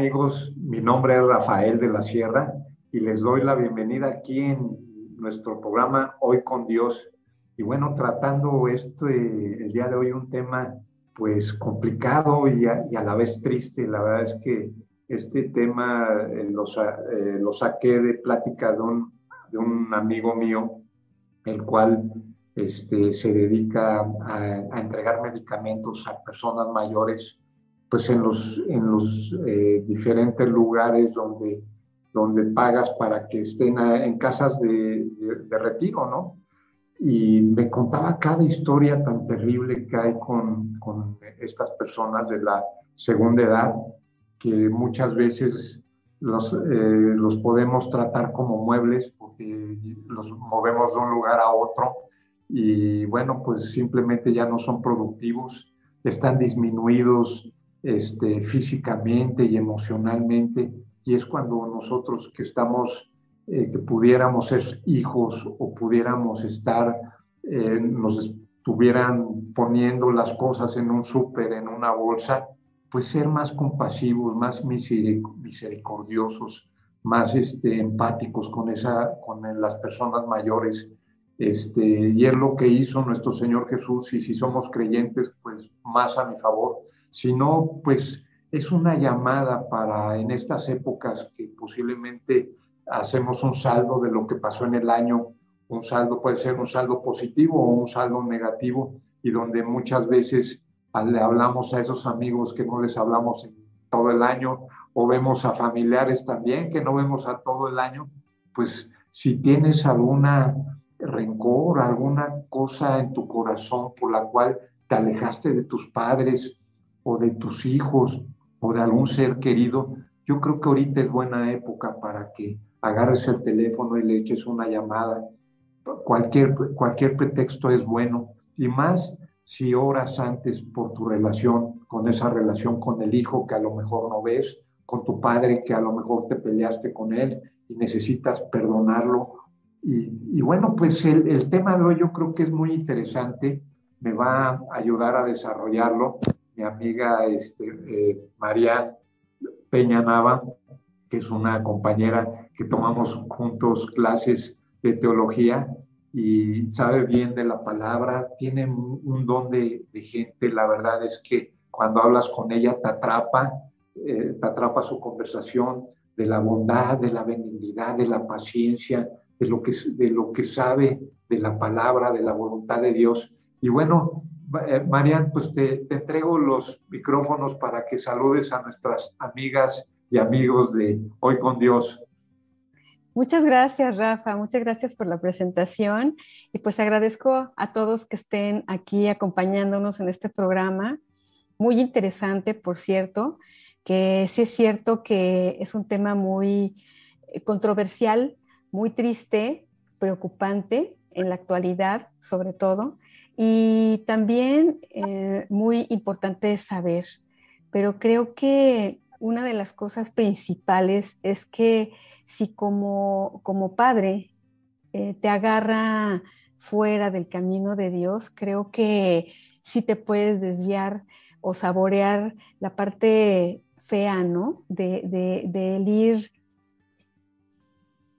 Amigos, mi nombre es Rafael de la Sierra y les doy la bienvenida aquí en nuestro programa Hoy con Dios. Y bueno, tratando este, el día de hoy un tema pues complicado y a, la vez triste. La verdad es que este tema eh, eh, lo, saqué de plática de un amigo mío, el cual este, se dedica a, entregar medicamentos a personas mayores, pues en los, en los eh, diferentes lugares donde, donde pagas para que estén en casas de, de, retiro, ¿no? Y me contaba cada historia tan terrible que hay con, con estas personas de la segunda edad, que muchas veces los, eh, los podemos tratar como muebles porque los movemos de un lugar a otro y bueno, pues simplemente ya no son productivos, están disminuidos este, físicamente y emocionalmente, y es cuando nosotros que estamos, eh, que pudiéramos ser hijos o pudiéramos estar, eh, nos estuvieran poniendo las cosas en un súper, en una bolsa, pues ser más compasivos, más misericordiosos, más este, empáticos con, esa, con las personas mayores este, y es lo que hizo nuestro Señor Jesús, y si somos creyentes, pues más a mi favor. Si no, pues es una llamada para en estas épocas que posiblemente hacemos un saldo de lo que pasó en el año, un saldo puede ser un saldo positivo o un saldo negativo, y donde muchas veces le hablamos a esos amigos que no les hablamos todo el año, o vemos a familiares también que no vemos a todo el año, pues si tienes alguna rencor, alguna cosa en tu corazón por la cual te alejaste de tus padres o de tus hijos o de algún ser querido, yo creo que ahorita es buena época para que agarres el teléfono y le eches una llamada. Cualquier, cualquier pretexto es bueno y más si oras antes por tu relación, con esa relación con el hijo que a lo mejor no ves, con tu padre que a lo mejor te peleaste con él y necesitas perdonarlo y, bueno, pues el, tema de hoy yo creo que es muy interesante, me va a ayudar a desarrollarlo mi amiga este, eh, María Peña Nava, que es una compañera que tomamos juntos clases de teología y sabe bien de la palabra, tiene un don de, gente, la verdad es que cuando hablas con ella te atrapa, eh, te atrapa su conversación de la bondad, de la benignidad, de la paciencia, de lo que, de lo que sabe de la palabra, de la voluntad de Dios. Y bueno, eh, Marian, pues te, entrego los micrófonos para que saludes a nuestras amigas y amigos de Hoy con Dios. Muchas gracias, Rafa. Muchas gracias por la presentación. Y pues agradezco a todos que estén aquí acompañándonos en este programa. Muy interesante, por cierto, que sí es cierto que es un tema muy eh, controversial muy triste, preocupante en la actualidad sobre todo, y también eh, muy importante saber. Pero creo que una de las cosas principales es que si como, como padre eh, te agarra fuera del camino de Dios, creo que sí te puedes desviar o saborear la parte fea, ¿no? De, de, de ir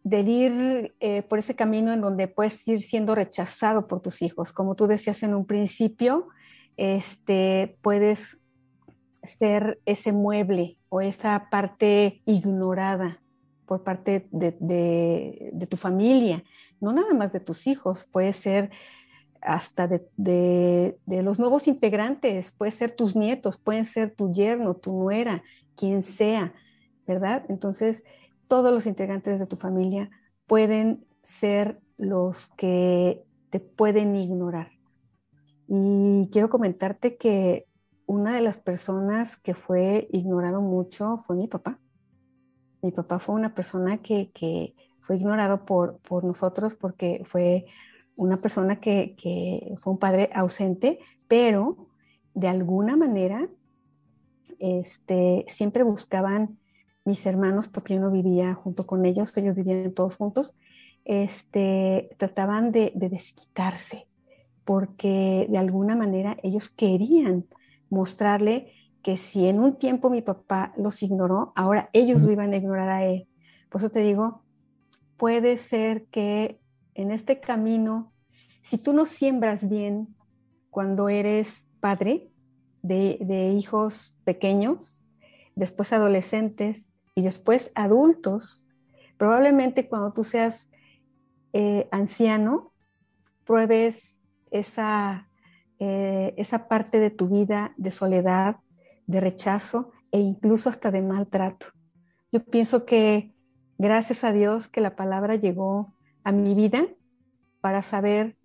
del ir eh, por ese camino en donde puedes ir siendo rechazado por tus hijos. Como tú decías en un principio, este, puedes ser ese mueble o esa parte ignorada por parte de, tu familia, no nada más de tus hijos, puede ser hasta de, de, los nuevos integrantes, puede ser tus nietos, pueden ser tu yerno, tu nuera, quien sea, ¿verdad? Entonces, todos los integrantes de tu familia pueden ser los que te pueden ignorar. Y quiero comentarte que una de las personas que fue ignorado mucho fue mi papá. Mi papá fue una persona que, fue ignorado por, nosotros porque fue una persona que, que, fue un padre ausente, pero de alguna manera este, siempre buscaban mis hermanos, porque yo no vivía junto con ellos, ellos vivían todos juntos, este, trataban de, desquitarse, porque de alguna manera ellos querían mostrarle que si en un tiempo mi papá los ignoró, ahora ellos lo iban a ignorar a él. Por eso te digo, puede ser que en este camino, si tú no siembras bien cuando eres padre de, hijos pequeños, después adolescentes y después adultos, probablemente cuando tú seas eh, anciano, pruebes esa, eh, esa parte de tu vida de soledad, de rechazo e incluso hasta de maltrato. Yo pienso que gracias a Dios que la palabra llegó a mi vida para saber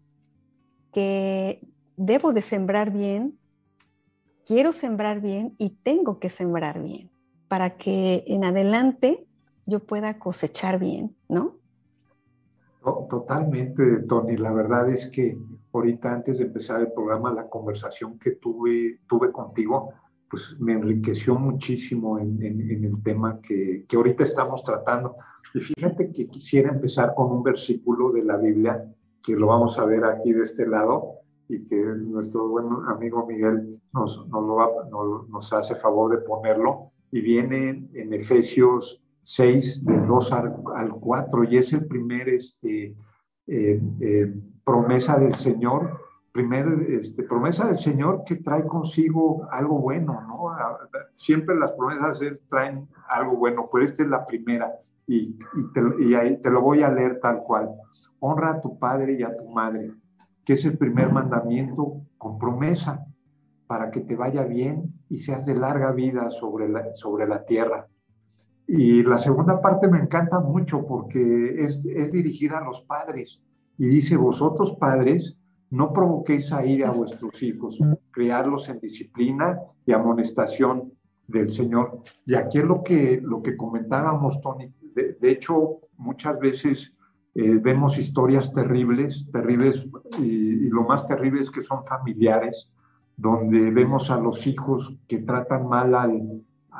que debo de sembrar bien, quiero sembrar bien y tengo que sembrar bien para que en adelante yo pueda cosechar bien, ¿no? Totalmente, Tony. La verdad es que ahorita antes de empezar el programa, la conversación que tuve, tuve contigo, pues me enriqueció muchísimo en, el tema que, que, ahorita estamos tratando. Y fíjate que quisiera empezar con un versículo de la Biblia, que lo vamos a ver aquí de este lado, y que nuestro buen amigo Miguel nos, nos, lo nos hace favor de ponerlo, y viene en Efesios 6, del 2 al, 4, y es el primer este, eh, eh, promesa del Señor primer este, promesa del Señor que trae consigo algo bueno, ¿no? Siempre las promesas traen algo bueno, pero esta es la primera y, te, y ahí te lo voy a leer tal cual. Honra a tu padre y a tu madre, que es el primer mandamiento con promesa para que te vaya bien y seas de larga vida sobre la, sobre la tierra. Y la segunda parte me encanta mucho porque es, es dirigida a los padres y dice, vosotros padres, no provoquéis a ir a vuestros hijos, criarlos en disciplina y amonestación del Señor. Y aquí es lo que, lo que comentábamos, Tony. De, hecho, muchas veces eh, vemos historias terribles, terribles, y, lo más terrible es que son familiares, donde vemos a los hijos que tratan mal a,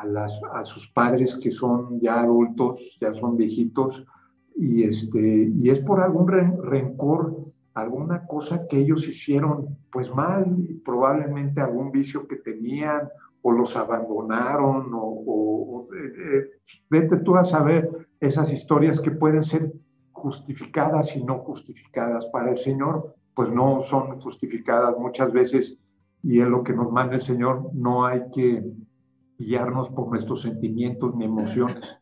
las, a sus padres que son ya adultos, ya son viejitos, y, este, y es por algún rencor alguna cosa que ellos hicieron pues mal, probablemente algún vicio que tenían o los abandonaron o, eh, eh, vete tú a saber esas historias que pueden ser justificadas y no justificadas para el Señor, pues no son justificadas muchas veces y es lo que nos manda el Señor, no hay que guiarnos por nuestros sentimientos ni emociones,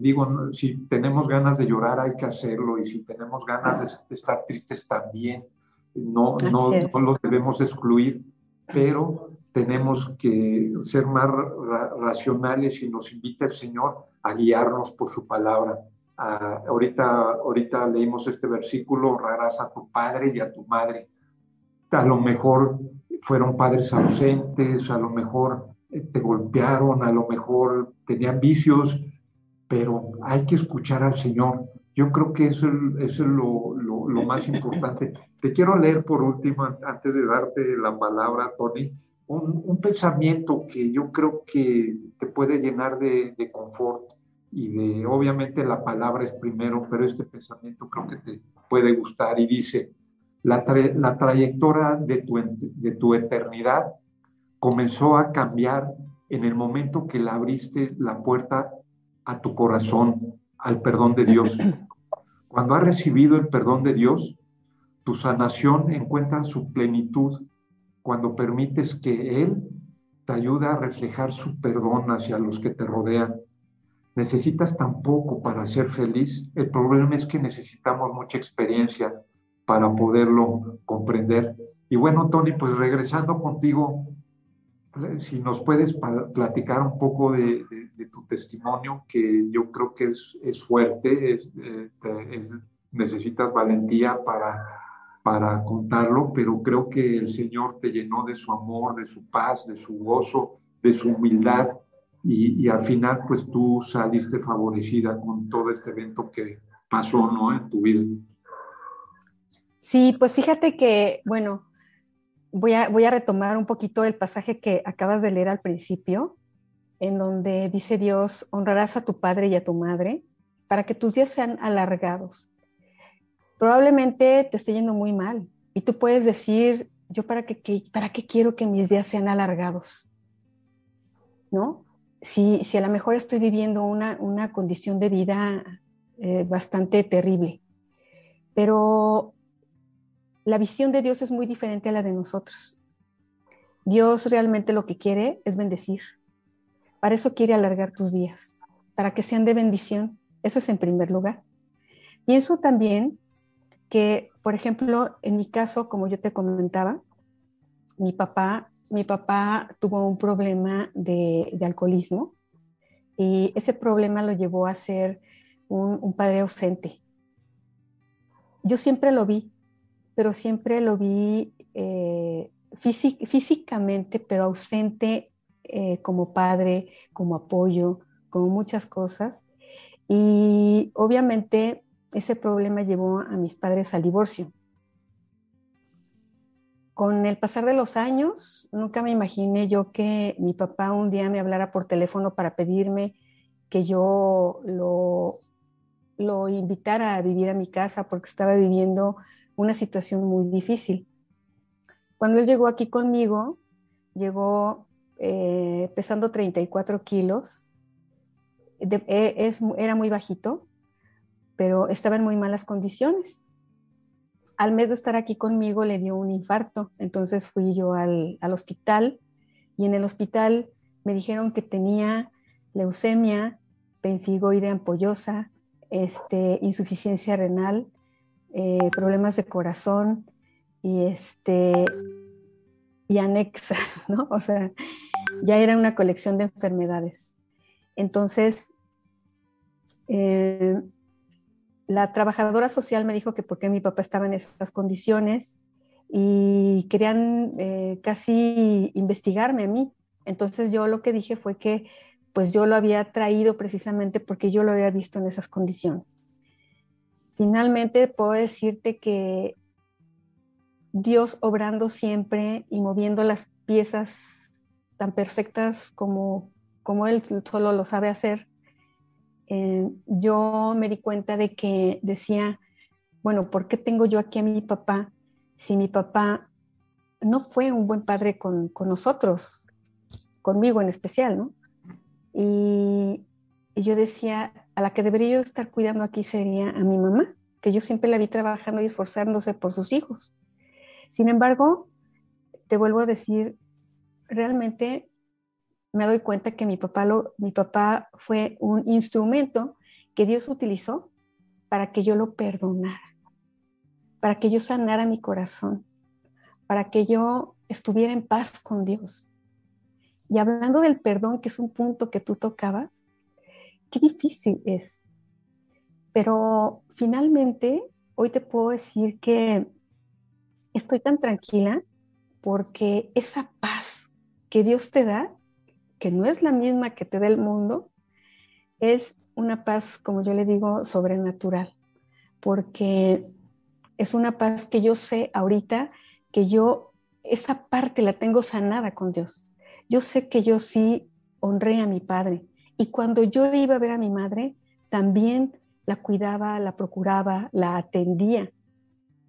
digo, si tenemos ganas de llorar hay que hacerlo y si tenemos ganas de, estar tristes también, no, no, no, los debemos excluir, pero tenemos que ser más racionales y nos invita el Señor a guiarnos por su palabra. Ahorita, ahorita leímos este versículo, honrarás a tu padre y a tu madre. A lo mejor fueron padres ausentes, a lo mejor eh, te golpearon, a lo mejor tenían vicios, pero hay que escuchar al Señor. Yo creo que eso, es lo, más importante. Te quiero leer por último, antes de darte la palabra, Tony, un, pensamiento que yo creo que te puede llenar de, confort y de, obviamente la palabra es primero, pero este pensamiento creo que te puede gustar y dice, la, la trayectoria de tu, de tu eternidad comenzó a cambiar en el momento que le abriste la puerta a tu corazón al perdón de Dios. Cuando has recibido el perdón de Dios, tu sanación encuentra su plenitud cuando permites que Él te ayude a reflejar su perdón hacia los que te rodean. Necesitas tan poco para ser feliz. El problema es que necesitamos mucha experiencia para poderlo comprender. Y bueno, Tony, pues regresando contigo, si nos puedes platicar un poco de, tu testimonio, que yo creo que es, es fuerte, es, eh, necesitas valentía para, para contarlo, pero creo que el Señor te llenó de su amor, de su paz, de su gozo, de su humildad, y, al final pues tú saliste favorecida con todo este evento que pasó ¿no? en tu vida. Sí, pues fíjate que, bueno, voy a, retomar un poquito el pasaje que acabas de leer al principio, en donde dice Dios, honrarás a tu padre y a tu madre para que tus días sean alargados. Probablemente te esté yendo muy mal y tú puedes decir, yo para qué, para qué quiero que mis días sean alargados. ¿no? Si, a lo mejor estoy viviendo una, condición de vida eh, bastante terrible, pero la visión de Dios es muy diferente a la de nosotros. Dios realmente lo que quiere es bendecir. Para eso quiere alargar tus días, para que sean de bendición. Eso es en primer lugar. Pienso también que, por ejemplo, en mi caso, como yo te comentaba, mi papá, mi papá tuvo un problema de, alcoholismo y ese problema lo llevó a ser un, padre ausente. Yo siempre lo vi, pero siempre lo vi eh, físicamente, pero ausente eh, como padre, como apoyo, como muchas cosas. Y obviamente ese problema llevó a mis padres al divorcio. Con el pasar de los años, nunca me imaginé yo que mi papá un día me hablara por teléfono para pedirme que yo lo, lo invitara a vivir a mi casa porque estaba viviendo una situación muy difícil. Cuando él llegó aquí conmigo, llegó eh, pesando 34 kilos, e, era muy bajito, pero estaba en muy malas condiciones. Al mes de estar aquí conmigo le dio un infarto, entonces fui yo al, hospital y en el hospital me dijeron que tenía leucemia, penfigoide ampollosa, este, insuficiencia renal, eh, problemas de corazón y, este, y anexa, ¿no? O sea, ya era una colección de enfermedades. Entonces, eh, la trabajadora social me dijo que porque mi papá estaba en esas condiciones y querían eh, casi investigarme a mí. Entonces yo lo que dije fue que pues yo lo había traído precisamente porque yo lo había visto en esas condiciones. Finalmente puedo decirte que Dios obrando siempre y moviendo las piezas tan perfectas como, como Él solo lo sabe hacer, eh, yo me di cuenta de que decía, bueno, ¿por qué tengo yo aquí a mi papá si mi papá no fue un buen padre con, nosotros, conmigo en especial, ¿no? Y, y, yo decía, a la que debería yo estar cuidando aquí sería a mi mamá, que yo siempre la vi trabajando y esforzándose por sus hijos. Sin embargo, te vuelvo a decir, realmente me doy cuenta que mi papá, fue un instrumento que Dios utilizó para que yo lo perdonara, para que yo sanara mi corazón, para que yo estuviera en paz con Dios. Y hablando del perdón, que es un punto que tú tocabas, qué difícil es. Pero finalmente, hoy te puedo decir que estoy tan tranquila porque esa paz que Dios te da que no es la misma que te da el mundo, es una paz, como yo le digo, sobrenatural, porque es una paz que yo sé ahorita que yo esa parte la tengo sanada con Dios. Yo sé que yo sí honré a mi padre y cuando yo iba a ver a mi madre, también la cuidaba, la procuraba, la atendía.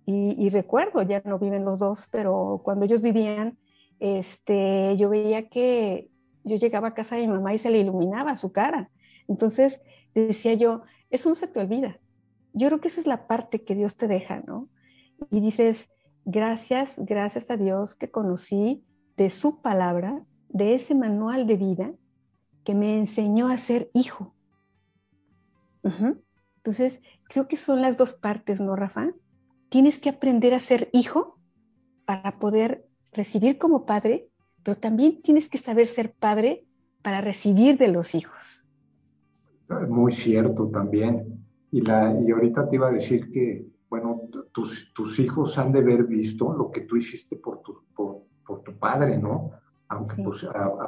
Y, y, recuerdo, ya no viven los dos, pero cuando ellos vivían, este, yo veía que yo llegaba a casa de mi mamá y se le iluminaba su cara. Entonces decía yo, eso no se te olvida. Yo creo que esa es la parte que Dios te deja, ¿no? Y dices, gracias, gracias a Dios que conocí de su palabra, de ese manual de vida que me enseñó a ser hijo. Entonces, creo que son las dos partes, ¿no, Rafa? Tienes que aprender a ser hijo para poder recibir como padre pero también tienes que saber ser padre para recibir de los hijos. Muy cierto también. Y, la, y ahorita te iba a decir que, bueno, tus, tus hijos han de haber visto lo que tú hiciste por tu, por, por tu padre, ¿no? Aunque pues,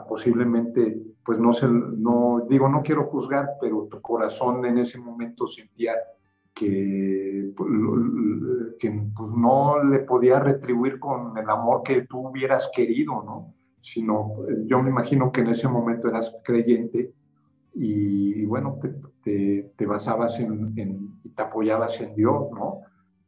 posiblemente, pues no sé, no, digo, no quiero juzgar, pero tu corazón en ese momento sentía que, pues, que pues, no le podía retribuir con el amor que tú hubieras querido, ¿no? Sino eh, yo me imagino que en ese momento eras creyente y, bueno, te, te, basabas en, te apoyabas en Dios, ¿no?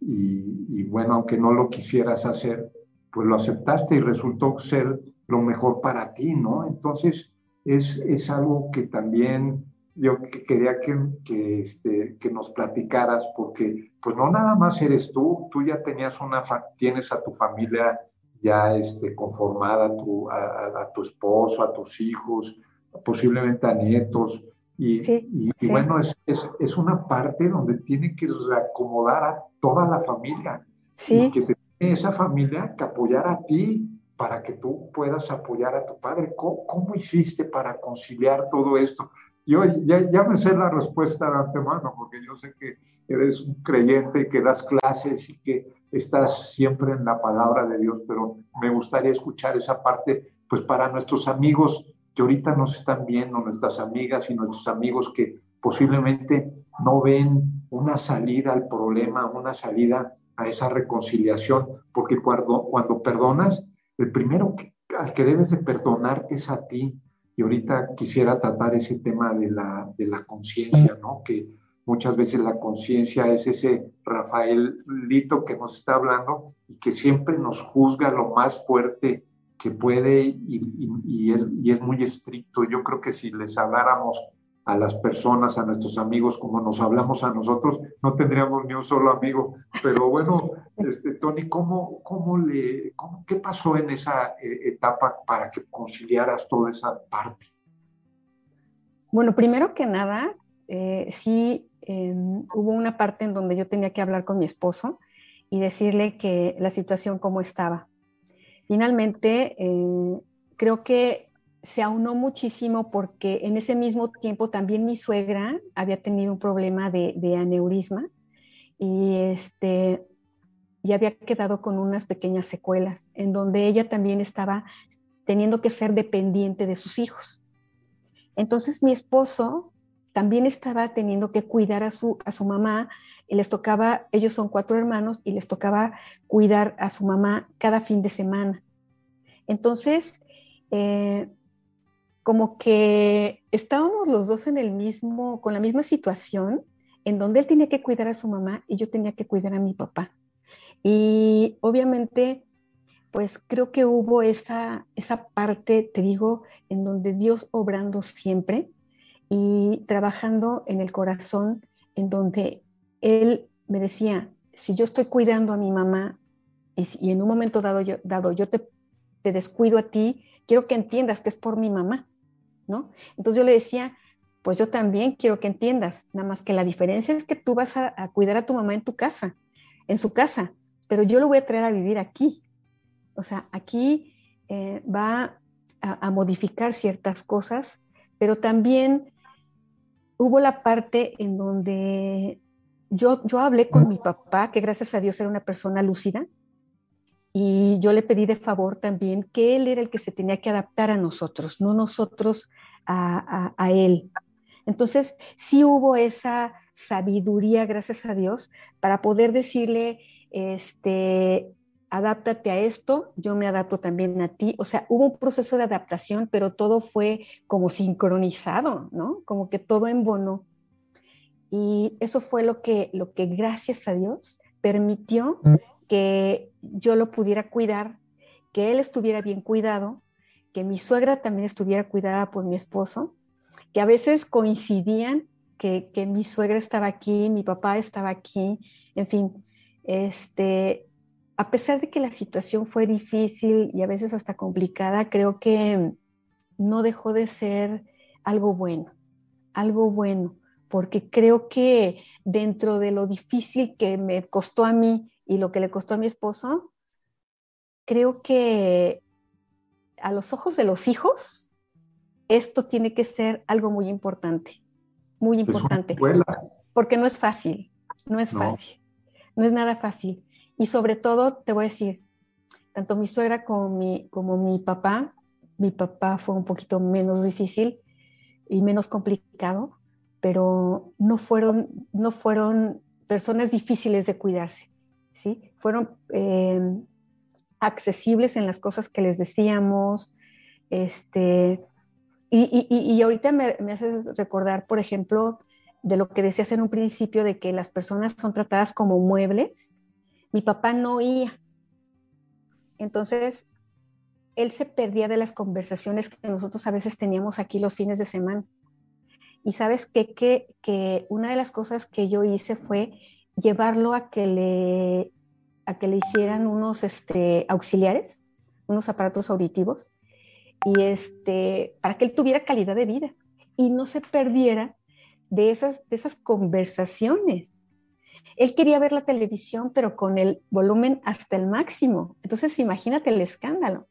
Y, bueno, aunque no lo quisieras hacer, pues lo aceptaste y resultó ser lo mejor para ti, ¿no? Entonces, es, es algo que también yo quería que, que, este, que nos platicaras, porque pues no nada más eres tú, tú ya tenías una, tienes a tu familia ya este, conformada, a tu, a, tu esposo, a tus hijos, posiblemente a nietos, y, y, bueno, es, es, es, una parte donde tiene que reacomodar a toda la familia. Sí. Y que tiene esa familia que apoyar a ti para que tú puedas apoyar a tu padre. ¿Cómo, cómo hiciste para conciliar todo esto? Yo ya, ya me sé la respuesta de antemano, porque yo sé que eres un creyente, que das clases y que estás siempre en la palabra de Dios, pero me gustaría escuchar esa parte, pues para nuestros amigos que ahorita nos están viendo, nuestras amigas y nuestros amigos que posiblemente no ven una salida al problema, una salida a esa reconciliación, porque cuando, cuando perdonas, el primero que, al que debes de perdonar es a ti. Y ahorita quisiera tratar ese tema de la, de la conciencia, ¿no? Que muchas veces la conciencia es ese Rafaelito que nos está hablando y que siempre nos juzga lo más fuerte que puede y, es, y, es, muy estricto. Yo creo que si les habláramos a las personas, a nuestros amigos, como nos hablamos a nosotros, no tendríamos ni un solo amigo. Pero bueno, este, Tony, ¿cómo, cómo le, ¿qué pasó en esa eh, etapa para que conciliaras toda esa parte? Bueno, primero que nada, eh, sí em, hubo una parte en donde yo tenía que hablar con mi esposo y decirle que la situación cómo estaba Finalmente, eh, creo que se aunó muchísimo porque en ese mismo tiempo también mi suegra había tenido un problema de, aneurisma y este y había quedado con unas pequeñas secuelas en donde ella también estaba teniendo que ser dependiente de sus hijos. Entonces mi esposo también estaba teniendo que cuidar a su, a su mamá y les tocaba, ellos son cuatro hermanos y les tocaba cuidar a su mamá cada fin de semana. Entonces, eh, como que estábamos los dos en el mismo, con la misma situación, en donde él tenía que cuidar a su mamá y yo tenía que cuidar a mi papá. Y obviamente, pues creo que hubo esa, esa parte, te digo, en donde Dios obrando siempre y trabajando en el corazón, en donde él me decía, si yo estoy cuidando a mi mamá y, en un momento dado yo, dado yo te, descuido a ti, quiero que entiendas que es por mi mamá, ¿no? Entonces yo le decía, pues yo también quiero que entiendas, nada más que la diferencia es que tú vas a, cuidar a tu mamá en tu casa, en su casa, pero yo lo voy a traer a vivir aquí. O sea, aquí eh, va a, modificar ciertas cosas, pero también hubo la parte en donde yo, yo hablé con mi papá, que gracias a Dios era una persona lúcida, y yo le pedí de favor también que él era el que se tenía que adaptar a nosotros, no nosotros a, a, él. Entonces, sí hubo esa sabiduría, gracias a Dios, para poder decirle, este, adáptate a esto, yo me adapto también a ti. O sea, hubo un proceso de adaptación, pero todo fue como sincronizado, ¿no? Como que todo embonó. Y eso fue lo que, lo que gracias a Dios permitió mm. Que yo lo pudiera cuidar, que él estuviera bien cuidado, que mi suegra también estuviera cuidada por mi esposo, que a veces coincidían que, que mi suegra estaba aquí, mi papá estaba aquí, en fin, este, a pesar de que la situación fue difícil y a veces hasta complicada, creo que no dejó de ser algo bueno, algo bueno porque creo que dentro de lo difícil que me costó a mí y lo que le costó a mi esposo, creo que a los ojos de los hijos, esto tiene que ser algo muy importante, muy importante. porque no es fácil, no es fácil, no es nada fácil. Y sobre todo, te voy a decir, tanto mi suegra como mi, como mi papá, mi papá fue un poquito menos difícil y menos complicado, pero no fueron, no fueron personas difíciles de cuidarse, ¿sí? Fueron em, accesibles en las cosas que les decíamos, este, y, y, ahorita me, me, haces recordar, por ejemplo, de lo que decías en un principio de que las personas son tratadas como muebles. Mi papá no oía. Entonces, él se perdía de las conversaciones que nosotros a veces teníamos aquí los fines de semana. Y sabes qué? que, que una de las cosas que yo hice fue llevarlo a que le, a que le hicieran unos este, auxiliares, unos aparatos auditivos, y este, para que él tuviera calidad de vida y no se perdiera de esas, de esas conversaciones. Él quería ver la televisión, pero con el volumen hasta el máximo. Entonces, imagínate el escándalo.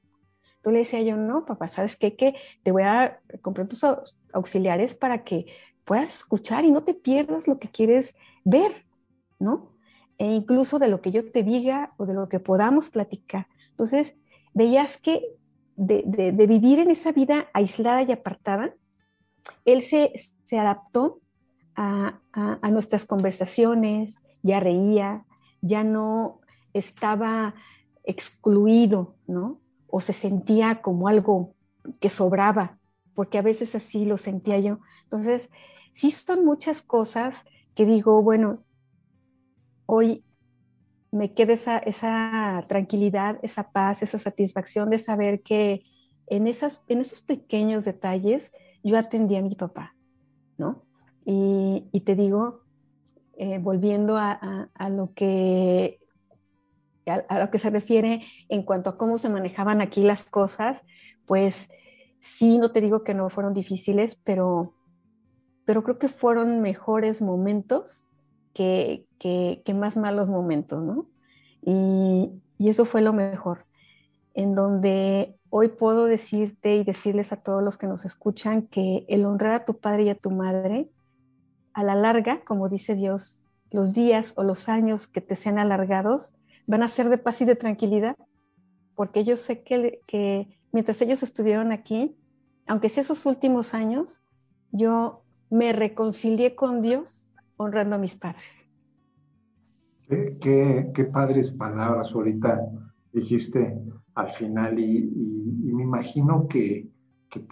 Tú le decía yo, no, papá, ¿sabes qué? Que te voy a comprar tus auxiliares para que puedas escuchar y no te pierdas lo que quieres ver, ¿no? E incluso de lo que yo te diga o de lo que podamos platicar. Entonces, veías que de, vivir en esa vida aislada y apartada, él se, adaptó a, nuestras conversaciones, ya reía, ya no estaba excluido, ¿no? O se sentía como algo que sobraba, porque a veces así lo sentía yo. Entonces, sí son muchas cosas que digo, bueno, hoy me queda esa, tranquilidad, esa paz, esa satisfacción de saber que en esos pequeños detalles yo atendí a mi papá, ¿no? Y, te digo, eh, volviendo a, lo que, a, lo que se refiere en cuanto a cómo se manejaban aquí las cosas, pues sí, no te digo que no fueron difíciles, pero, pero creo que fueron mejores momentos que, que, más malos momentos, ¿no? Y, y, eso fue lo mejor, en donde hoy puedo decirte y decirles a todos los que nos escuchan que el honrar a tu padre y a tu madre, a la larga, como dice Dios, los días o los años que te sean alargados van a ser de paz y de tranquilidad, porque yo sé que, que mientras ellos estuvieron aquí, aunque sea esos últimos años, yo me reconcilié con Dios honrando a mis padres. Qué, padres palabras ahorita dijiste al final y, me imagino que,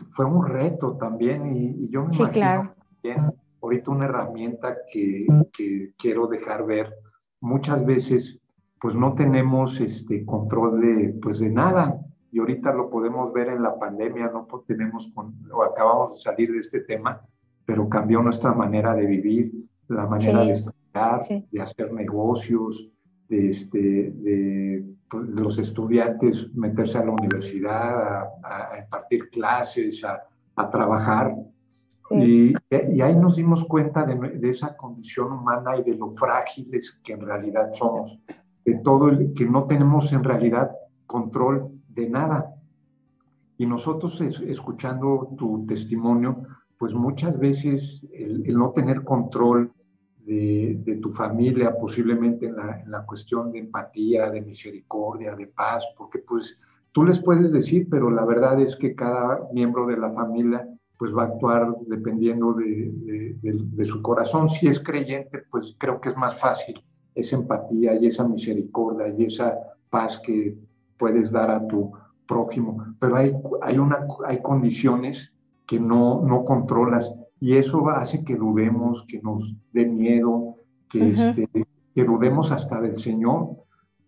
fue un reto también y, yo me sí, imagino claro. también ahorita una herramienta que, quiero dejar ver. Muchas veces pues no tenemos este control de pues de nada y ahorita lo podemos ver en la pandemia, no tenemos con, o acabamos de salir de este tema, pero cambió nuestra manera de vivir, la manera de estudiar, de hacer negocios, de, este, de, pues, los estudiantes meterse a la universidad, a, impartir clases, a, trabajar. Y, y, ahí nos dimos cuenta de, de, esa condición humana y de lo frágiles que en realidad somos, de todo el que no tenemos en realidad control de nada. Y nosotros escuchando tu testimonio, pues muchas veces el, no tener control de, tu familia, posiblemente en la, cuestión de empatía, de misericordia, de paz, porque pues tú les puedes decir, pero la verdad es que cada miembro de la familia pues va a actuar dependiendo de, de, su corazón. Si es creyente, pues creo que es más fácil esa empatía y esa misericordia y esa paz que puedes dar a tu prójimo. Pero hay, hay, una, hay condiciones que no, no controlas y eso hace que dudemos, que nos dé miedo, que, este, que dudemos hasta del Señor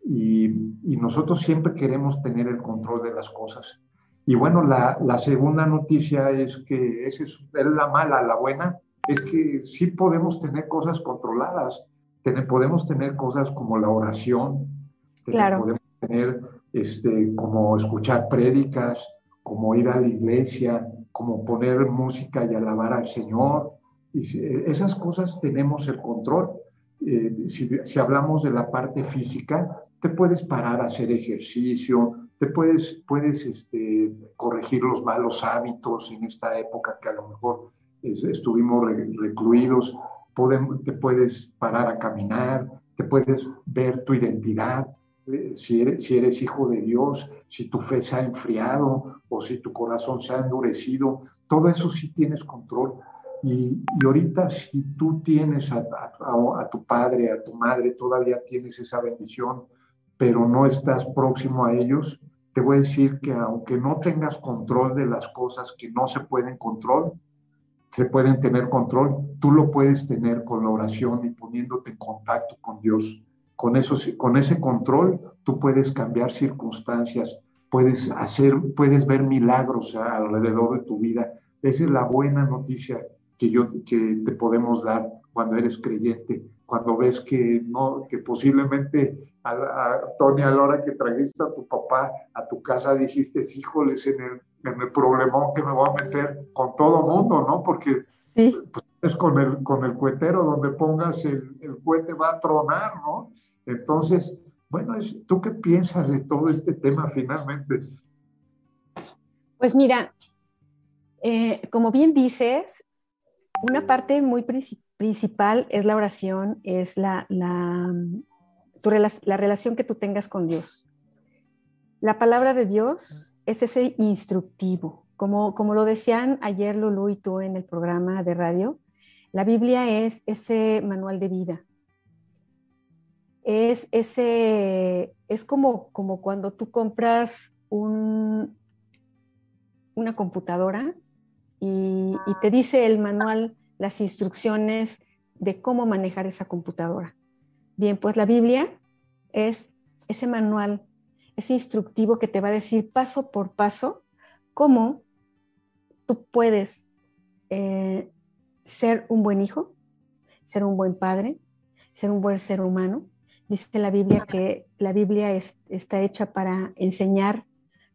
y, y, nosotros siempre queremos tener el control de las cosas. Y bueno, la, la segunda noticia es que esa es, la mala, la buena es que sí podemos tener cosas controladas, podemos tener cosas como la oración, claro. podemos tener este, como escuchar prédicas, como ir a la iglesia, como poner música y alabar al Señor. Y esas cosas tenemos el control. Eh, si, hablamos de la parte física, te puedes parar a hacer ejercicio, te puedes, puedes este, corregir los malos hábitos en esta época que a lo mejor estuvimos recluidos, te puedes parar a caminar, te puedes ver tu identidad, eres, si eres hijo de Dios, si tu fe se ha enfriado o si tu corazón se ha endurecido, todo eso sí tienes control. Y, y ahorita si tú tienes a, a, tu padre, a tu madre, todavía tienes esa bendición, pero no estás próximo a ellos, te voy a decir que aunque no tengas control de las cosas que no se pueden control, se pueden tener control, tú lo puedes tener con la oración y poniéndote en contacto con Dios con, eso, con ese control tú puedes cambiar circunstancias puedes hacer, puedes ver milagros alrededor de tu vida. Esa es la buena noticia que, yo, que te podemos dar cuando eres creyente, cuando ves que, no, que posiblemente, a, Tony, a la hora que trajiste a tu papá a tu casa, dijiste, híjoles, en el, en el problemón que me voy a meter con todo mundo, ¿no? Porque pues, es con el, con el cuetero, donde pongas el, el cohete va a tronar, ¿no? Entonces, bueno, ¿tú qué piensas de todo este tema finalmente? Pues mira, eh, como bien dices, una parte muy principal es la oración, es la, la, la relación que tú tengas con Dios. La palabra de Dios es ese instructivo. Como, como lo decían ayer Lulu y tú en el programa de radio, la Biblia es ese manual de vida. Es, ese, es como, como cuando tú compras un, una computadora y, te dice el manual, las instrucciones de cómo manejar esa computadora. Bien, pues la Biblia es ese manual, ese instructivo que te va a decir paso por paso cómo tú puedes eh, ser un buen hijo, ser un buen padre, ser un buen ser humano. Dice la Biblia que la Biblia está hecha para enseñar,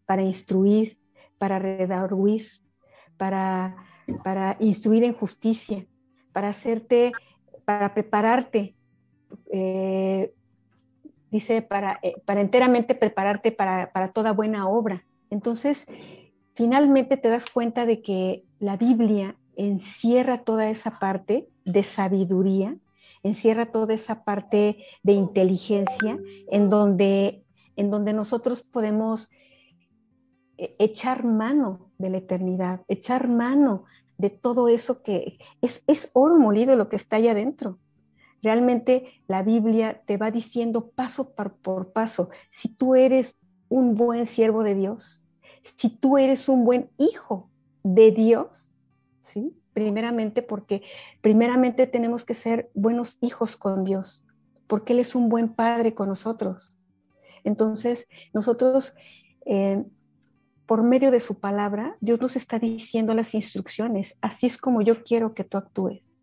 para instruir, para redarguir, para, para instruir en justicia, para hacerte, para prepararte, eh, dice, para, eh, para enteramente prepararte para, para toda buena obra. Entonces, finalmente te das cuenta de que la Biblia encierra toda esa parte de sabiduría, encierra toda esa parte de inteligencia en donde, en donde nosotros podemos eh, echar mano de la eternidad, echar mano de todo eso que es, es oro molido lo que está allá adentro. Realmente la Biblia te va diciendo paso por, por paso, si tú eres un buen siervo de Dios, si tú eres un buen hijo de Dios, ¿sí? Primeramente porque primeramente tenemos que ser buenos hijos con Dios, porque Él es un buen padre con nosotros. Entonces, nosotros eh, por medio de su palabra, Dios nos está diciendo las instrucciones. Así es como yo quiero que tú actúes.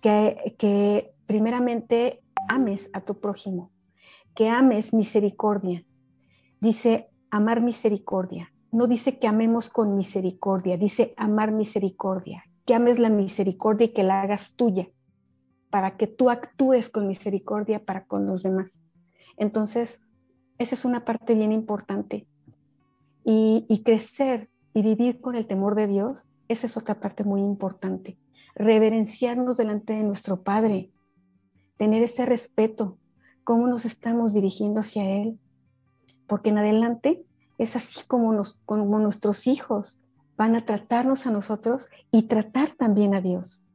Que, que primeramente ames a tu prójimo, que ames misericordia. Dice amar misericordia. No dice que amemos con misericordia, dice amar misericordia. Que ames la misericordia y que la hagas tuya, para que tú actúes con misericordia para con los demás. Entonces, esa es una parte bien importante. Y, crecer y vivir con el temor de Dios, esa es otra parte muy importante. Reverenciarnos delante de nuestro Padre, tener ese respeto, cómo nos estamos dirigiendo hacia Él, porque en adelante es así como, nos, como nuestros hijos van a tratarnos a nosotros y tratar también a Dios.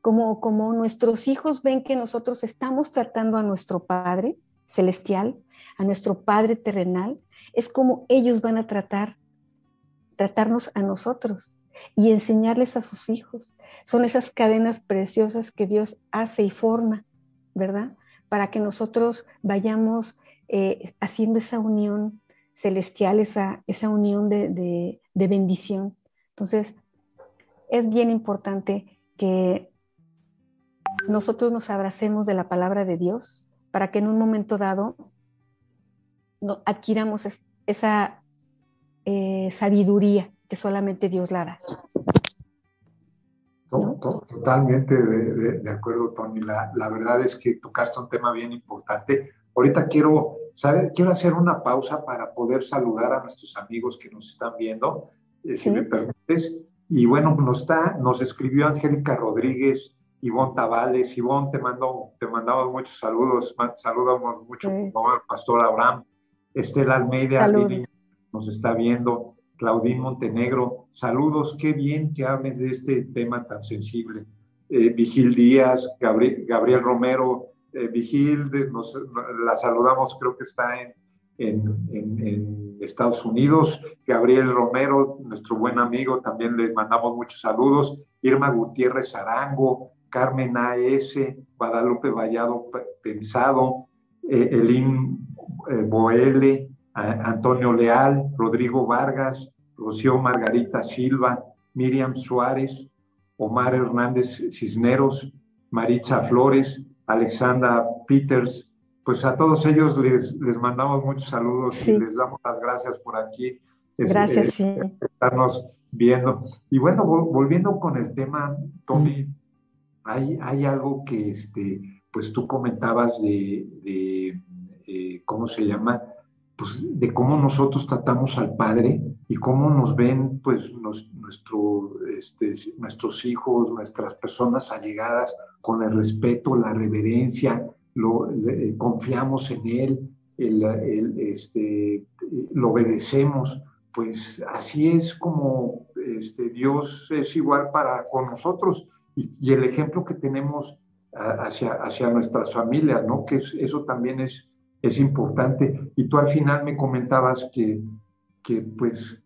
Como, como nuestros hijos ven que nosotros estamos tratando a nuestro Padre celestial, a nuestro Padre terrenal, es como ellos van a tratar, tratarnos a nosotros y enseñarles a sus hijos. Son esas cadenas preciosas que Dios hace y forma, ¿verdad? Para que nosotros vayamos eh, haciendo esa unión celestial, esa, esa unión de, de bendición. Entonces, es bien importante que nosotros nos abracemos de la palabra de Dios para que en un momento dado adquiramos esa eh, sabiduría que solamente Dios la da. Totalmente de, acuerdo, Tony. La, verdad es que tocaste un tema bien importante. Ahorita quiero, ¿sabes? Quiero hacer una pausa para poder saludar a nuestros amigos que nos están viendo, eh, si me permites. Y bueno, nos, está, nos escribió Angélica Rodríguez, Ivonne Tavales. Ivonne, te, mando, te mandamos muchos saludos. Saludamos mucho al pastor Abraham. Estela Almeida nos está viendo, Claudín Montenegro, saludos, qué bien que hables de este tema tan sensible. Eh, Vigil Díaz, Gabriel, Romero, eh, Vigil, la saludamos, creo que está en, en, Estados Unidos. Gabriel Romero, nuestro buen amigo, también le mandamos muchos saludos. Irma Gutiérrez Arango, Carmen A.S., Guadalupe Vallado Pensado, eh, Elín eh, Boele, Antonio Leal, Rodrigo Vargas, Rocío Margarita Silva, Miriam Suárez, Omar Hernández Cisneros, Maritza Flores, Alexandra Peters, pues a todos ellos les, les mandamos muchos saludos y les damos las gracias por aquí. Gracias, eh, sí. Estarnos viendo. Y bueno, volviendo con el tema, Tony, hay, hay algo que este, pues tú comentabas de, de eh, ¿cómo se llama? Pues de cómo nosotros tratamos al Padre y cómo nos ven pues nuestro, este, nuestros hijos, nuestras personas allegadas con el respeto, la reverencia, lo, confiamos en Él, el, este, lo obedecemos, pues así es como este, Dios es igual para con nosotros y, el ejemplo que tenemos hacia, hacia nuestras familias, ¿no? Que eso también es, es importante. Y tú al final me comentabas que, que pues,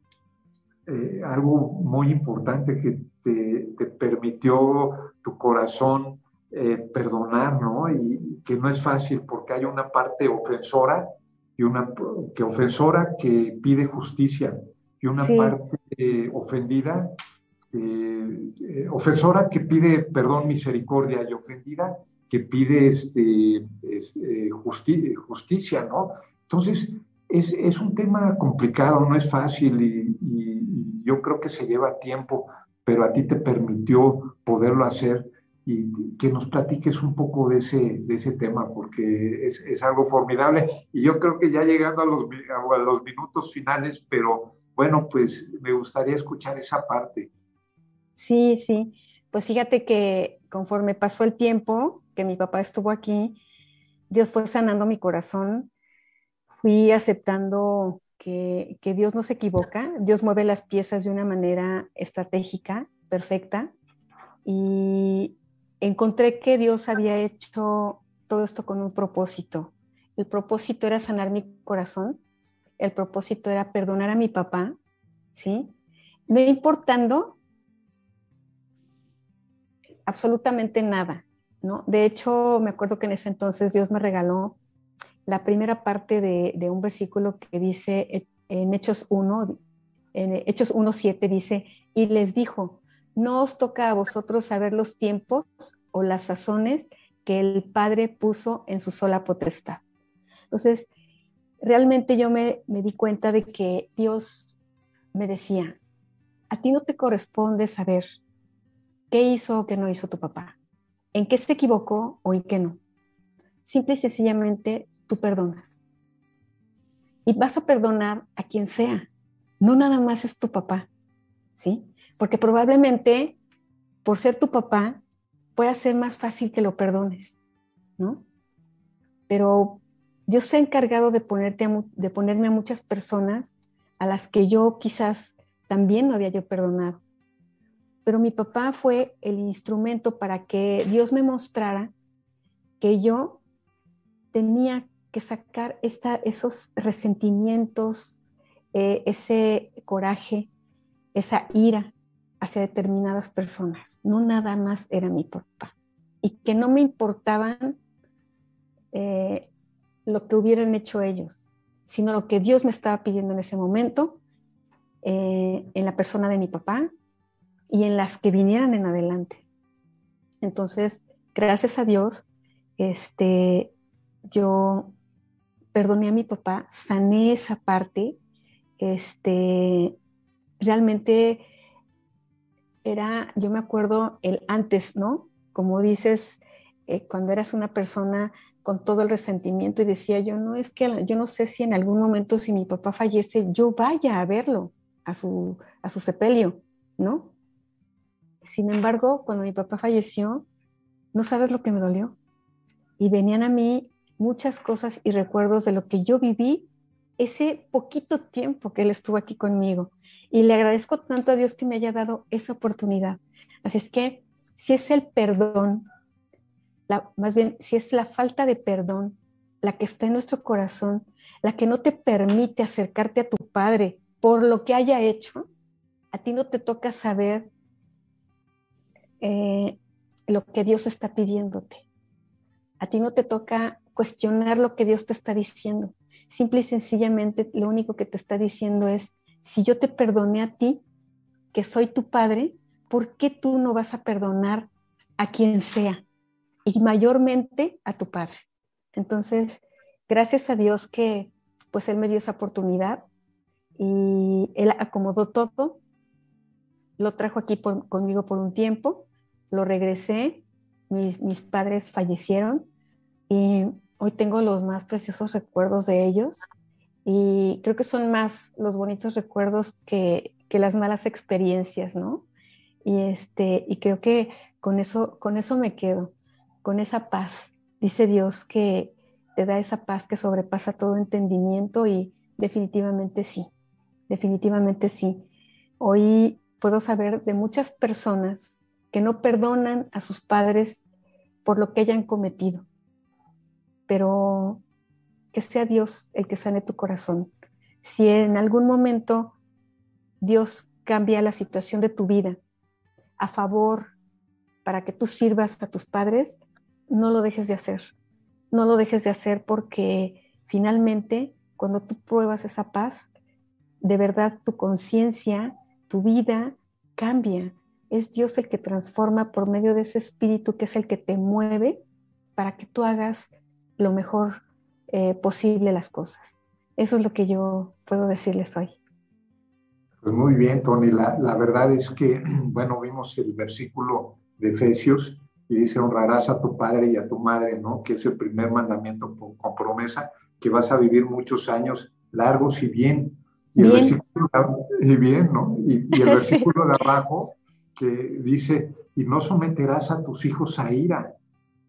eh, algo muy importante que te, te permitió tu corazón eh, perdonar, ¿no? Y que no es fácil porque hay una parte ofensora y una que ofensora que pide justicia y una parte ofendida, eh, ofensora que pide perdón, misericordia y ofendida que pide este, eh, justicia, ¿no? Entonces, es, es, un tema complicado, no es fácil y, y yo creo que se lleva tiempo, pero a ti te permitió poderlo hacer y que nos platiques un poco de ese, de ese tema, porque es, es algo formidable. Y yo creo que ya llegando a los, a los minutos finales, pero bueno, pues me gustaría escuchar esa parte. Sí, sí. Pues fíjate que conforme pasó el tiempo que mi papá estuvo aquí, Dios fue sanando mi corazón, fui aceptando que, Dios no se equivoca, Dios mueve las piezas de una manera estratégica, perfecta, y, encontré que Dios había hecho todo esto con un propósito. El propósito era sanar mi corazón, el propósito era perdonar a mi papá, ¿sí? No importando absolutamente nada, ¿no? De hecho, me acuerdo que en ese entonces Dios me regaló la primera parte de, un versículo que dice en Hechos 1, en Hechos 1.7 dice, y les dijo, no os toca a vosotros saber los tiempos o las sazones que el Padre puso en su sola potestad. Entonces, realmente yo me, di cuenta de que Dios me decía, a ti no te corresponde saber qué hizo o qué no hizo tu papá, en qué se equivocó o en qué no. Simple y sencillamente tú perdonas. Y vas a perdonar a quien sea, no nada más es tu papá, ¿sí? porque probablemente por ser tu papá pueda ser más fácil que lo perdones, ¿no? Pero yo se encargado de, ponerte de ponerme a muchas personas a las que yo quizás también no había yo perdonado. Pero mi papá fue el instrumento para que Dios me mostrara que yo tenía que sacar esos resentimientos, eh, ese coraje, esa ira hacia determinadas personas, no nada más era mi papá. Y que no me importaban eh, lo que hubieran hecho ellos, sino lo que Dios me estaba pidiendo en ese momento, eh, en la persona de mi papá y en las que vinieran en adelante. Entonces, gracias a Dios, este, yo perdoné a mi papá, sané esa parte, este, realmente era, yo me acuerdo el antes, ¿no? Como dices, eh, cuando eras una persona con todo el resentimiento y decía yo, no, es que yo no sé si en algún momento si mi papá fallece, yo vaya a verlo, a su, a su sepelio, ¿no? Sin embargo, cuando mi papá falleció, no sabes lo que me dolió. Y venían a mí muchas cosas y recuerdos de lo que yo viví ese poquito tiempo que él estuvo aquí conmigo. Y le agradezco tanto a Dios que me haya dado esa oportunidad. Así es que si es el perdón, más bien si es la falta de perdón la que está en nuestro corazón, la que no te permite acercarte a tu Padre por lo que haya hecho, a ti no te toca saber eh, lo que Dios está pidiéndote. A ti no te toca cuestionar lo que Dios te está diciendo, simple y sencillamente lo único que te está diciendo es, si yo te perdoné a ti, que soy tu padre, ¿por qué tú no vas a perdonar a quien sea? Y mayormente a tu padre. Entonces, gracias a Dios que pues Él me dio esa oportunidad y Él acomodó todo, lo trajo aquí conmigo por un tiempo, lo regresé, mis, mis padres fallecieron y hoy tengo los más preciosos recuerdos de ellos y creo que son más los bonitos recuerdos que, que las malas experiencias, ¿no? Y, este, y creo que con eso, con eso me quedo, con esa paz. Dice Dios que te da esa paz que sobrepasa todo entendimiento y definitivamente sí, definitivamente sí. Hoy puedo saber de muchas personas que no perdonan a sus padres por lo que hayan cometido, pero que sea Dios el que sane tu corazón. Si en algún momento Dios cambia la situación de tu vida a favor para que tú sirvas a tus padres, no lo dejes de hacer. No lo dejes de hacer porque finalmente cuando tú pruebas esa paz, de verdad tu conciencia, tu vida cambia. Es Dios el que transforma por medio de ese espíritu que es el que te mueve para que tú hagas lo mejor eh, posible las cosas. Eso es lo que yo puedo decirles hoy. Pues muy bien, Tony. La, la, verdad es que, bueno, vimos el versículo de Efesios y dice, honrarás a tu padre y a tu madre, ¿no? Que es el primer mandamiento con promesa, que vas a vivir muchos años largos y bien. Y el versículo, y bien, ¿no? Y, y el versículo de abajo que dice, y no someterás a tus hijos a ira,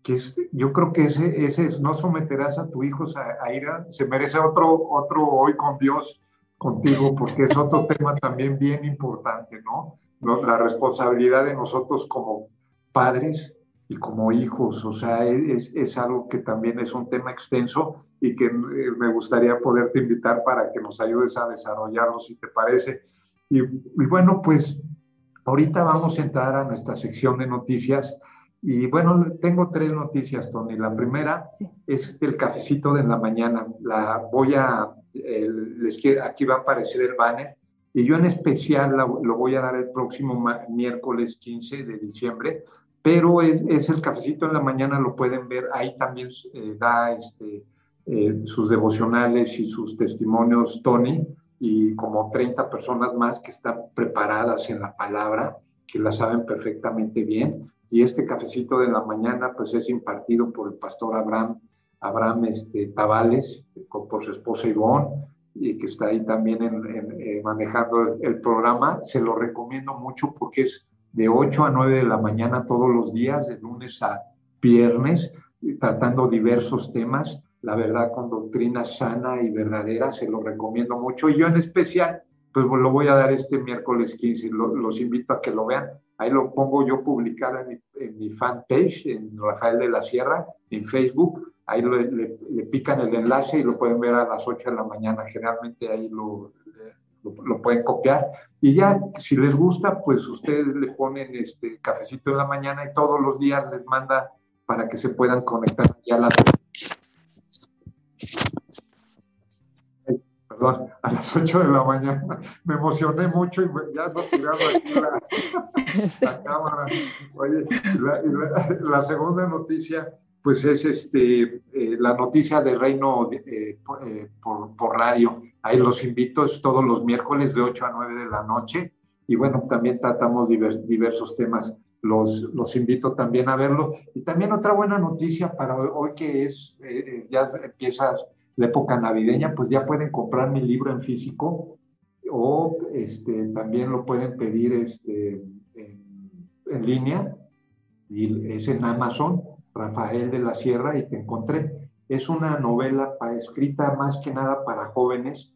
que es, yo creo que ese, ese es, no someterás a tus hijos a, a ira, se merece otro, otro hoy con Dios, contigo, porque es otro tema también bien importante, ¿no? La responsabilidad de nosotros como padres y como hijos, o sea, es, es algo que también es un tema extenso y que eh, me gustaría poderte invitar para que nos ayudes a desarrollarlo, si te parece. Y, y bueno, pues ahorita vamos a entrar a nuestra sección de noticias. Y bueno, tengo tres noticias, Tony. La primera es el cafecito de la mañana. La voy a les quiero, aquí va a aparecer el banner, y yo en especial lo voy a dar el próximo miércoles 15 de diciembre, pero es, el cafecito en la mañana, lo pueden ver, ahí también eh, da este, eh, sus devocionales y sus testimonios Tony, y como 30 personas más que están preparadas en la palabra, que la saben perfectamente bien. Y este cafecito de la mañana, pues es impartido por el pastor Abraham Abraham este, Tabales, por su esposa Ivonne, y que está ahí también en, eh, manejando el, programa. Se lo recomiendo mucho porque es de 8 a 9 de la mañana todos los días, de lunes a viernes, tratando diversos temas. La verdad, con doctrina sana y verdadera, se lo recomiendo mucho. Y yo en especial, pues lo voy a dar este miércoles 15. los invito a que lo vean. Ahí lo pongo yo publicado en mi, en mi fanpage, en Rafael de la Sierra, en Facebook ahí le, pican el enlace y lo pueden ver a las 8 de la mañana. Generalmente ahí lo, lo, pueden copiar. Y ya, si les gusta, pues ustedes le ponen este cafecito en la mañana y todos los días les manda para que se puedan conectar ya a las... Perdón, a las 8 de la mañana. Me emocioné mucho y ya no tiraba aquí la, cámara. Oye, la segunda noticia pues es este, eh, la noticia del reino eh, eh, por, por, radio. Ahí los invito, es todos los miércoles de 8 a 9 de la noche. Y bueno, también tratamos diversos temas. Los, los invito también a verlo. Y también otra buena noticia para hoy, que es, ya empieza la época navideña, pues ya pueden comprar mi libro en físico o este, también lo pueden pedir este, en, en línea y es en Amazon Rafael de la Sierra y te encontré. Es una novela escrita más que nada para jóvenes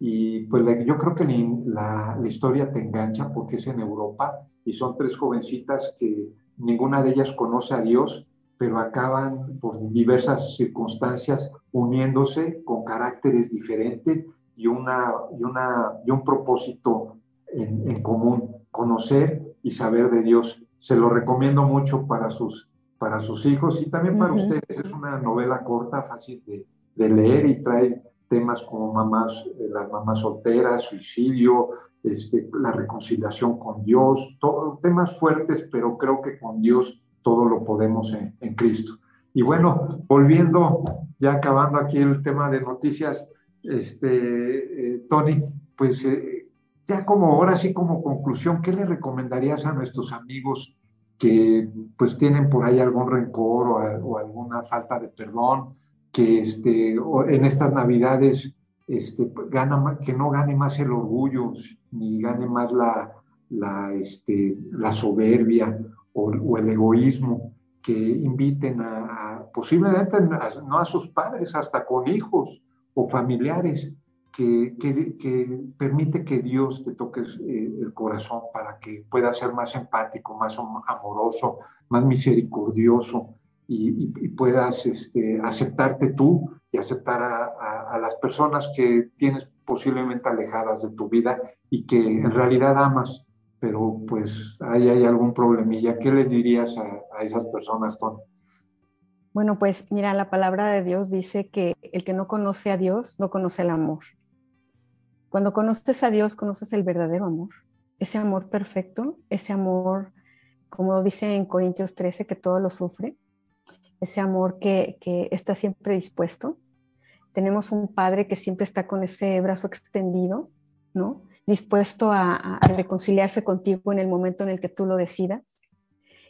y pues yo creo que la, la, historia te engancha porque es en Europa y son tres jovencitas que ninguna de ellas conoce a Dios, pero acaban por diversas circunstancias uniéndose con caracteres diferentes y, una, y, una, y un propósito en, en común, conocer y saber de Dios. Se lo recomiendo mucho para sus para sus hijos y también para ustedes. Es una novela corta, fácil de, leer y trae temas como mamás, eh, las mamás solteras, suicidio, este, la reconciliación con Dios, todo, temas fuertes, pero creo que con Dios todo lo podemos en, Cristo. Y bueno, volviendo, ya acabando aquí el tema de noticias, este, eh, Tony, pues eh, ya como ahora sí como conclusión, ¿qué le recomendarías a nuestros amigos que pues tienen por ahí algún rencor o, alguna falta de perdón, que este, en estas navidades este, gana, que no gane más el orgullo, ni gane más la, la, este, la soberbia o, el egoísmo, que inviten a, posiblemente no a sus padres, hasta con hijos o familiares, que, que, permite que Dios te toque el corazón para que puedas ser más empático, más amoroso, más misericordioso y, puedas este, aceptarte tú y aceptar a, las personas que tienes posiblemente alejadas de tu vida y que en realidad amas, pero pues ahí hay algún problemilla. ¿Qué les dirías a, a esas personas, Tony? Bueno, pues mira, la palabra de Dios dice que el que no conoce a Dios no conoce el amor. Cuando conoces a Dios, conoces el verdadero amor, ese amor perfecto, ese amor, como dice en Corintios 13, que todo lo sufre, ese amor que, está siempre dispuesto. Tenemos un Padre que siempre está con ese brazo extendido, ¿no? Dispuesto a, reconciliarse contigo en el momento en el que tú lo decidas.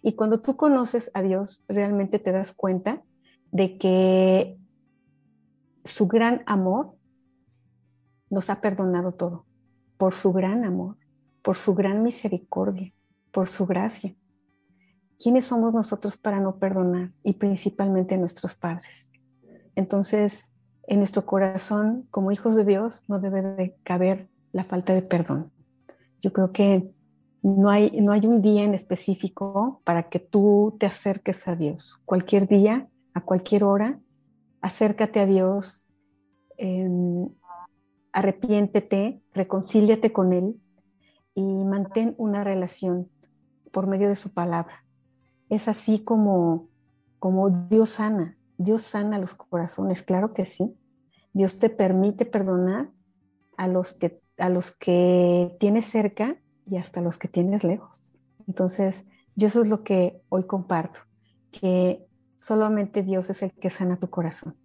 Y cuando tú conoces a Dios, realmente te das cuenta de que su gran amor nos ha perdonado todo por su gran amor, por su gran misericordia, por su gracia. ¿Quiénes somos nosotros para no perdonar? Y principalmente nuestros padres. Entonces, en nuestro corazón, como hijos de Dios, no debe de caber la falta de perdón. Yo creo que no hay, no hay un día en específico para que tú te acerques a Dios. Cualquier día, a cualquier hora, acércate a Dios, arrepiéntete, reconcíliate con Él y mantén una relación por medio de su palabra. Es así como, como Dios sana. Dios sana los corazones, claro que sí. Dios te permite perdonar a los que, a los que tienes cerca y hasta los que tienes lejos. Entonces, yo eso es lo que hoy comparto, que solamente Dios es el que sana tu corazón.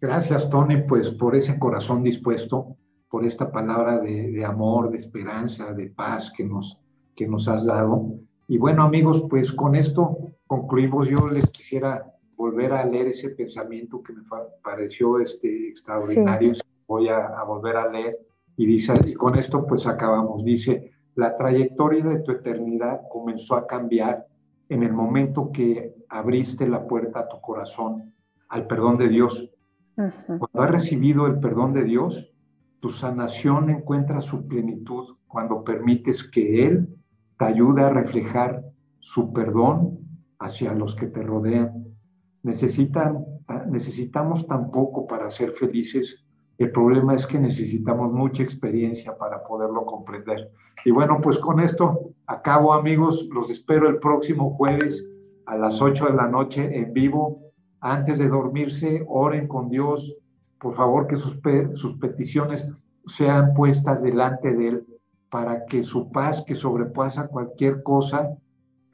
Gracias, Tony, pues por ese corazón dispuesto, por esta palabra de, amor, de esperanza, de paz que nos, que nos has dado. Y bueno, amigos, pues con esto concluimos. Yo les quisiera volver a leer ese pensamiento que me pareció este, extraordinario. Voy a, volver a leer. Y, dice, y con esto pues acabamos. Dice, la trayectoria de tu eternidad comenzó a cambiar en el momento que abriste la puerta a tu corazón al perdón de Dios cuando has recibido el perdón de Dios, tu sanación encuentra su plenitud cuando permites que Él te ayude a reflejar su perdón hacia los que te rodean. Necesitan, necesitamos tan poco para ser felices. El problema es que necesitamos mucha experiencia para poderlo comprender. Y bueno, pues con esto acabo amigos. Los espero el próximo jueves a las 8 de la noche en vivo antes de dormirse, oren con Dios, por favor que sus, sus peticiones sean puestas delante de Él para que su paz que sobrepasa cualquier cosa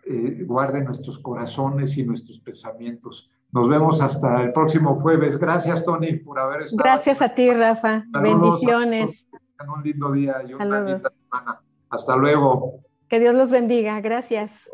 eh, guarde nuestros corazones y nuestros pensamientos. Nos vemos hasta el próximo jueves. Gracias, Tony, por haber estado. Gracias a ti, Rafa. Bendiciones. un lindo día y una linda semana. Hasta luego. Que Dios los bendiga. Gracias.